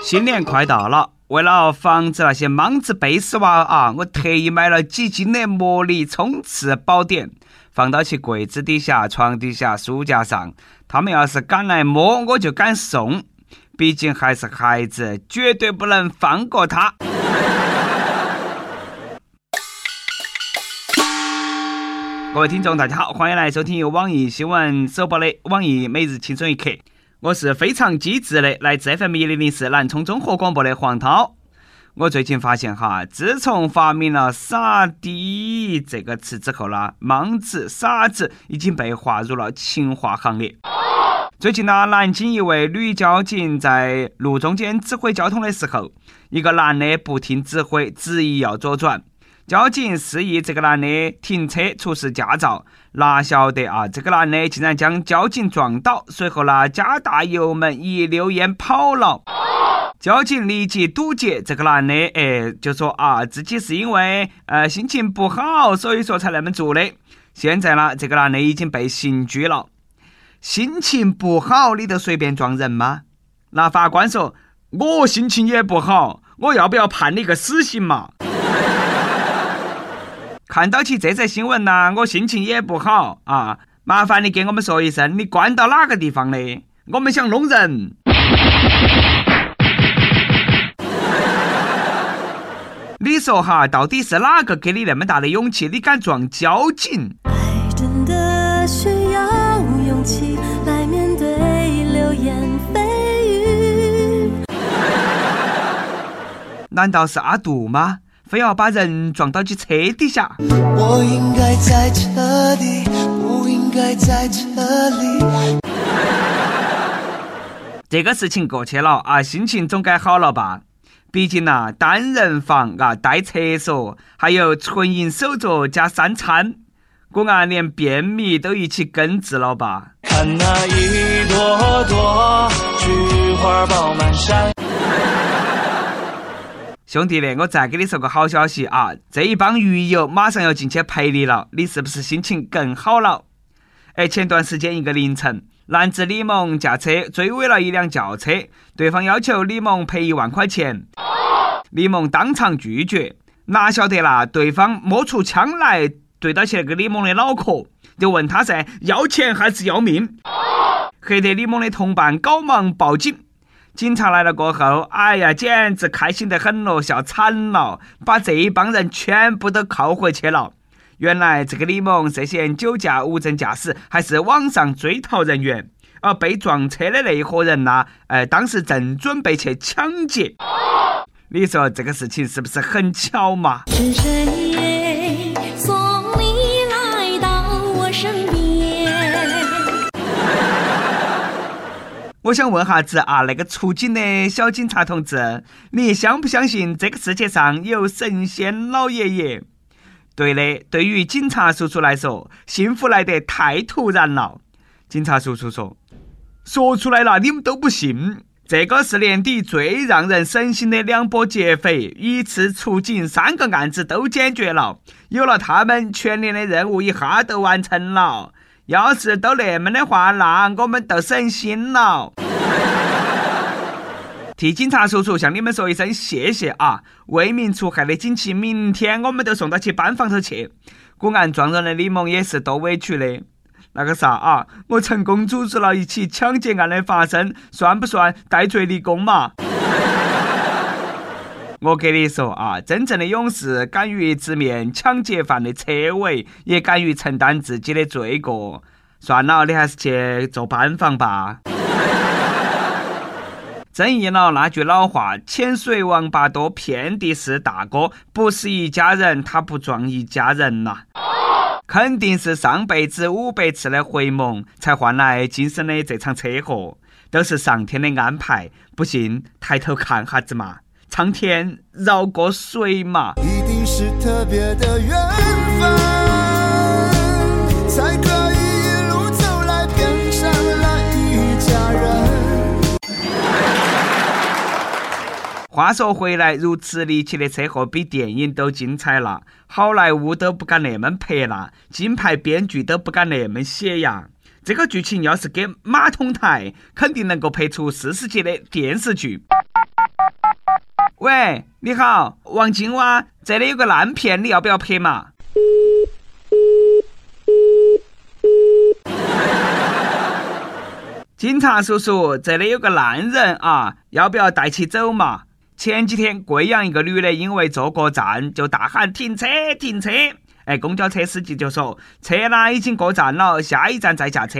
新年快到了，为了防止那些莽子背死娃啊，我特意买了几斤的魔力冲刺宝典，放到其柜子底下、床底下、书架上。他们要是敢来摸，我就敢送。毕竟还是孩子，绝对不能放过他。各位听众，大家好，欢迎来收听由网易新闻首播的《网易每日轻松一刻》。我是非常机智的，来自 FM 一零零四南充综合广播的黄涛。我最近发现哈，自从发明了“傻逼”这个词之后呢，莽子、傻子已经被划入了情话行列。最近呢，南京一位女交警在路中间指挥交通的时候，一个男的不听指挥，执意要左转。交警示意这个男的停车出示驾照，哪晓得啊，这个男的竟然将交警撞倒，随后呢加大油门一溜烟跑了。交警立即堵截这个男的，哎，就说啊自己是因为呃心情不好，所以说才那么做的。现在呢，这个男的已经被刑拘了。心情不好，你就随便撞人吗？那法官说，我心情也不好，我要不要判你个死刑嘛？看到起这则新闻呢，我心情也不好啊！麻烦你给我们说一声，你关到哪个地方的？我们想弄人。你说哈，到底是哪个给你那么大的勇气？你敢撞交警？爱真的需要勇气来面对流言蜚语。难道是阿杜吗？非要把人撞到去车底下。我应该在这里，不应该在这里。这个事情过去了啊，心情总该好了吧？毕竟呐，单人房啊，带厕所，还有纯银手镯加三餐，果然连便秘都一起根治了吧？看那一朵朵菊花爆满山。兄弟嘞，我再给你说个好消息啊！这一帮鱼友马上要进去陪你了，你是不是心情更好了？哎，前段时间一个凌晨，男子李某驾车追尾了一辆轿车，对方要求李某赔一万块钱，李某当场拒绝。哪晓得啦，对方摸出枪来对到起那个李某的脑壳，就问他噻，要钱还是要命？吓得李某的同伴赶忙报警。警察来了过后，哎呀，简直开心得很咯，笑惨了，把这一帮人全部都铐回去了。原来这个李某涉嫌酒驾、无证驾驶，还是网上追逃人员。而被撞车的那一伙人呢，呃，当时正准备去抢劫。你说这个事情是不是很巧嘛？是我想问哈子啊，那个出警的小警察同志，你相不相信这个世界上有神仙老爷爷？对的，对于警察叔叔来说，幸福来得太突然了。警察叔叔说：“说出来了，你们都不信。这个是年底最让人省心的两波劫匪，一次出警，三个案子都解决了。有了他们，全年的任务一下都完成了。”要是都那么的话，那我们都省心了。替警察叔叔向你们说一声谢谢啊！为民除害的锦旗，明天我们都送到去班房头去。古案撞人的李某也是多委屈的。那个啥啊，我成功阻止了一起抢劫案的发生，算不算戴罪立功嘛？我给你说啊，真正的勇士敢于直面抢劫犯的车尾，也敢于承担自己的罪过。算了，你还是去做班房吧。正应了那句老话：“浅水王八多，遍地是大哥。”不是一家人，他不撞一家人呐。肯定是上辈子五百次的回眸，才换来今生的这场车祸，都是上天的安排。不信，抬头看哈子嘛。苍天饶过谁嘛？一定是特别的缘分，才可以一路走来变成了一家人。话说回来，如此离奇的车祸比电影都精彩了，好莱坞都不敢那么拍了，金牌编剧都不敢那么写呀。这个剧情要是给马桶台，肯定能够拍出四十集的电视剧。喂，你好，王金蛙，这里有个烂片，你要不要拍嘛？警察叔叔，这里有个烂人啊，要不要带起走嘛？前几天贵阳一个女的因为坐过站，就大喊停车停车。哎，公交车司机就说车呢已经过站了，下一站再下车。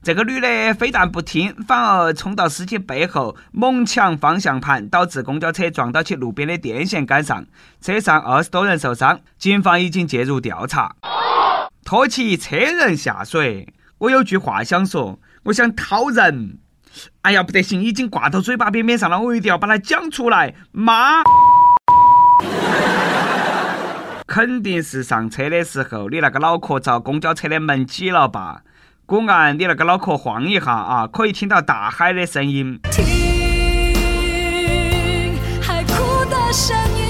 这个女的非但不听，反而冲到司机背后猛抢方向盘，导致公交车撞到起路边的电线杆上，车上二十多人受伤。警方已经介入调查。拖起车人下水，我有句话想说，我想掏人。哎呀，不得行，已经挂到嘴巴边边上了，我一定要把它讲出来。妈！肯定是上车的时候，你那个脑壳遭公交车的门挤了吧？果然，你那个脑壳晃一下啊，可以听到大海的声音。听海哭的声音。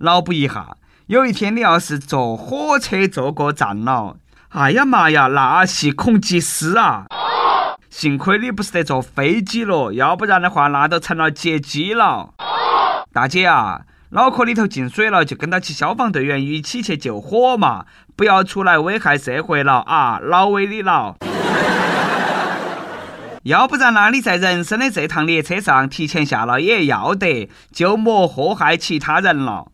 脑补一下，有一天你要是坐火车坐过站了，哎呀妈呀，那系恐极死啊！幸亏你不是得坐飞机了，要不然的话，那都成了劫机了。大姐啊！脑壳里头进水了，就跟到起消防队员一起去救火嘛！不要出来危害社会了啊！老为你了。要不然呢？你在人生的这趟列车上提前下了也要得，就莫祸害其他人了。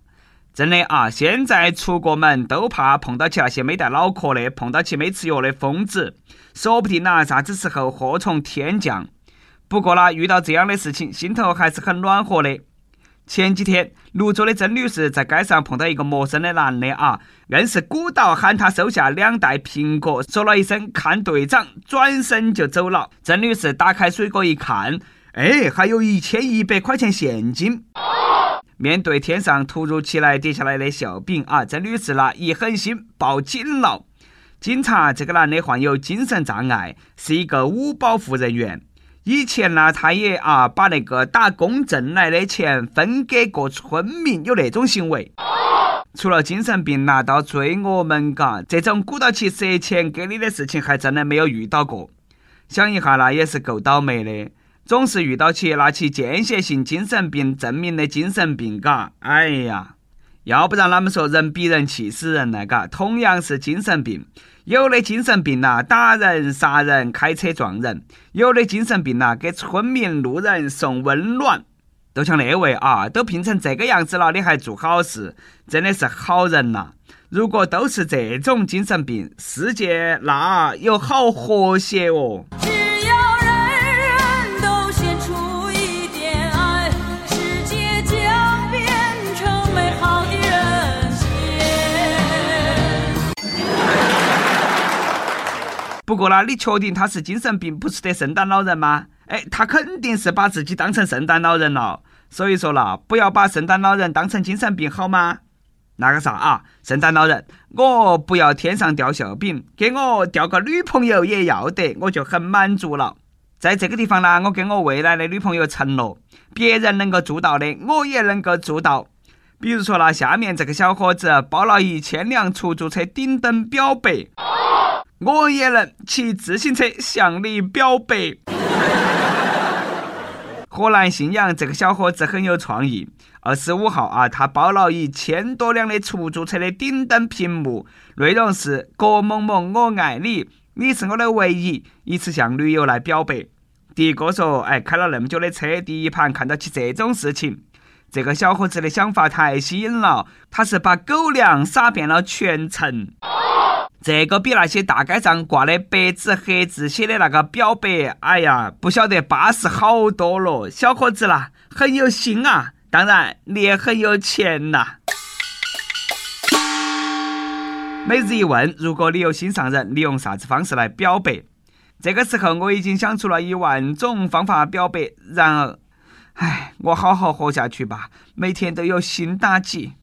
真的啊！现在出过门都怕碰到起那些没带脑壳的，碰到起没吃药的疯子，说不定呐，啥子时候祸从天降。不过呢，遇到这样的事情，心头还是很暖和的。前几天，泸州的曾女士在街上碰到一个陌生的男的啊，硬是鼓捣喊他收下两袋苹果，说了一声“看队长”，转身就走了。曾女士打开水果一看，哎，还有一千一百块钱现金。面对天上突如其来跌下来的馅饼啊，曾女士呢一狠心报警了。警察，这个男的患有精神障碍，是一个五保户人员。以前呢，他也啊把那个打工挣来的钱分给过村民，有那种行为。除了精神病拿到罪恶门嘎，这种鼓捣起赊钱给你的事情还真的没有遇到过。想一下，那也是够倒霉的，总是遇到起拿起间歇性精神病证明的精神病嘎。哎呀，要不然他们说人比人气死人了嘎，同样是精神病。有的精神病呐，打人、杀人、开车撞人；有的精神病呐，给村民、路人送温暖。都像那位啊，都病成这个样子了，你还做好事，真的是好人呐！如果都是这种精神病，世界那有好和谐哦。不过呢，你确定他是精神病，不是得圣诞老人吗？哎，他肯定是把自己当成圣诞老人了。所以说了，不要把圣诞老人当成精神病，好吗？那个啥啊，圣诞老人，我不要天上掉馅饼，给我掉个女朋友也要得，我就很满足了。在这个地方呢，我跟我未来的女朋友承诺，别人能够做到的，我也能够做到。比如说呢，下面这个小伙子包了一千辆出租车顶灯表白。我也能骑自行车向你表白。河南信阳这个小伙子很有创意。二十五号啊，他包了一千多辆的出租车的顶灯屏幕，内容是“郭某某，我爱你，你是我的唯一”，一次向女友来表白。的哥说：“哎，开了那么久的车，第一盘看到起这种事情，这个小伙子的想法太吸引了，他是把狗粮撒遍了全城。”这个比那些大街上挂的白纸黑字写的那个表白，哎呀，不晓得巴适好多了。小伙子啦，很有心啊，当然你也很有钱呐。每日一问：如果你有心上人，你用啥子方式来表白？这个时候我已经想出了一万种方法表白，然而，唉，我好好活下去吧，每天都有新打击。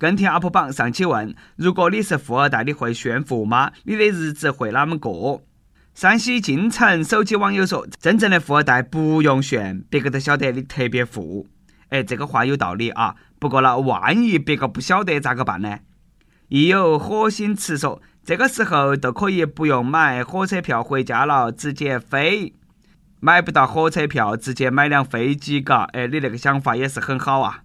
跟帖 UP 榜上期问：如果你是富二代，你会炫富吗？你的日子会啷么过？山西晋城手机网友说：真正的富二代不用炫，别个都晓得你特别富。哎，这个话有道理啊。不过呢，万一别个不晓得咋个办呢？亦有火星词说：这个时候都可以不用买火车票回家了，直接飞。买不到火车票，直接买辆飞机，嘎，哎，你那个想法也是很好啊。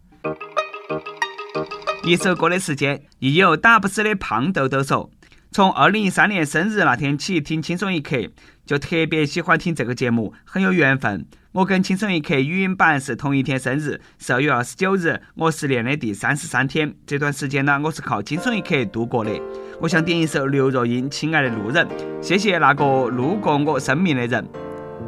一首歌的时间，亦有打不死的胖豆豆说：“从二零一三年生日那天起，听轻松一刻，就特别喜欢听这个节目，很有缘分。我跟轻松一刻语音版是同一天生日，十二月二十九日，我失恋的第三十三天。这段时间呢，我是靠轻松一刻度过的。我想点一首刘若英《亲爱的路人》，谢谢那个路过我生命的人。”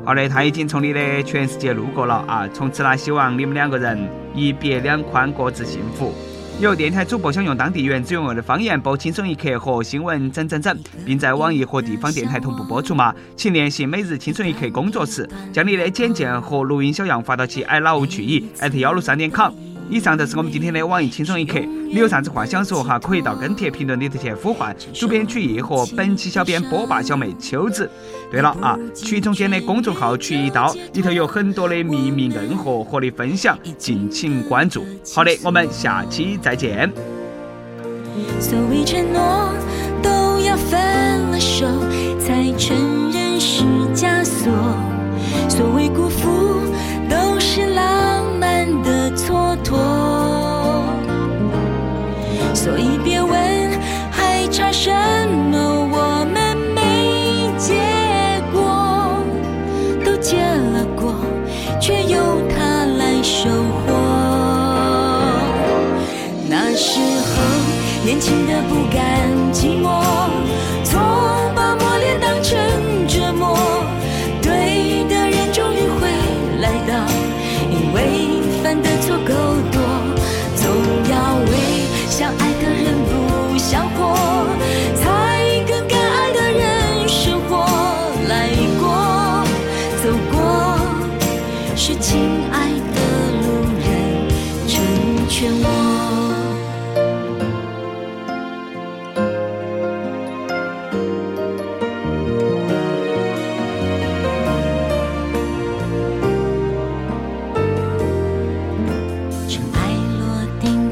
好的，他已经从你的全世界路过了啊！从此呢，希望你们两个人一别两宽，各自幸福。有电台主播想用当地原汁原味的方言播《轻松一刻》和新闻整整整，并在网易和地方电台同步播出吗？请联系每日轻松一刻工作室，将你的简介和录音小样发到其 i love 去意幺六三点 com。以上就是我们今天的网易轻松一刻。你有啥子话想说哈？可以到跟帖评论里头去呼唤主编曲艺和本期小编波霸小妹秋子。对了啊，曲总监的公众号曲一刀里头有很多的秘密硬货和你分享，敬请关注。好的，我们下期再见。所谓承诺，都要分了手才承认是枷锁；所谓辜负，都是浪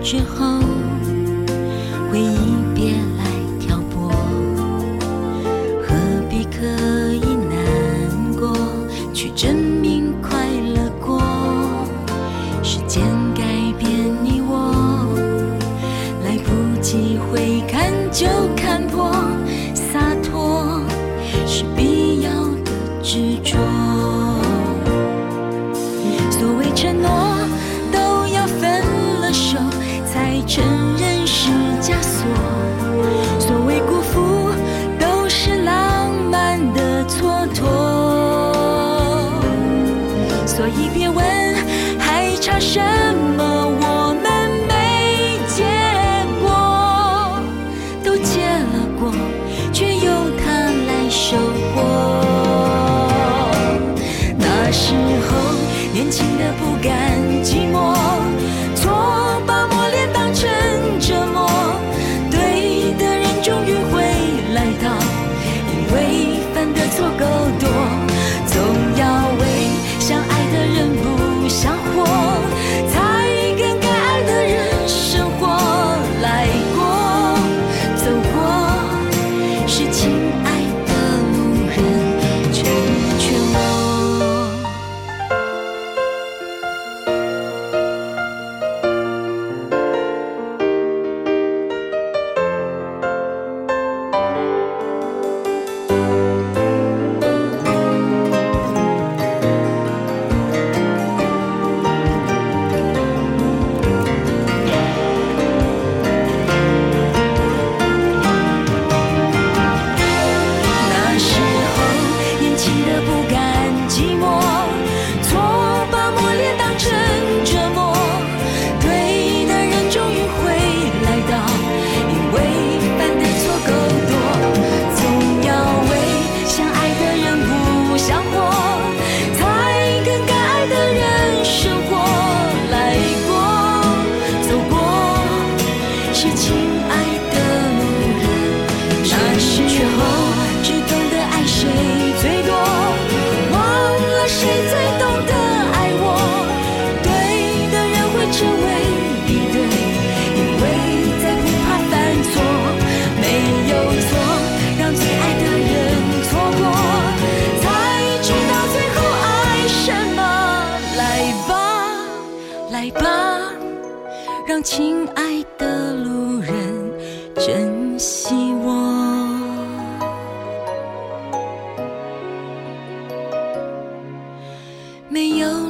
之后。回忆别来挑拨，何必刻意难过，去证明快乐过？时间改变你我，来不及回看就看破，洒脱是必要的执着。所谓承诺，都要分了手承认是。枷锁，懂得爱我，对的人会成为一对，因为再不怕犯错，没有错，让最爱的人错过，才知道最后爱什么。来吧，来吧，让亲爱的路人珍惜。没有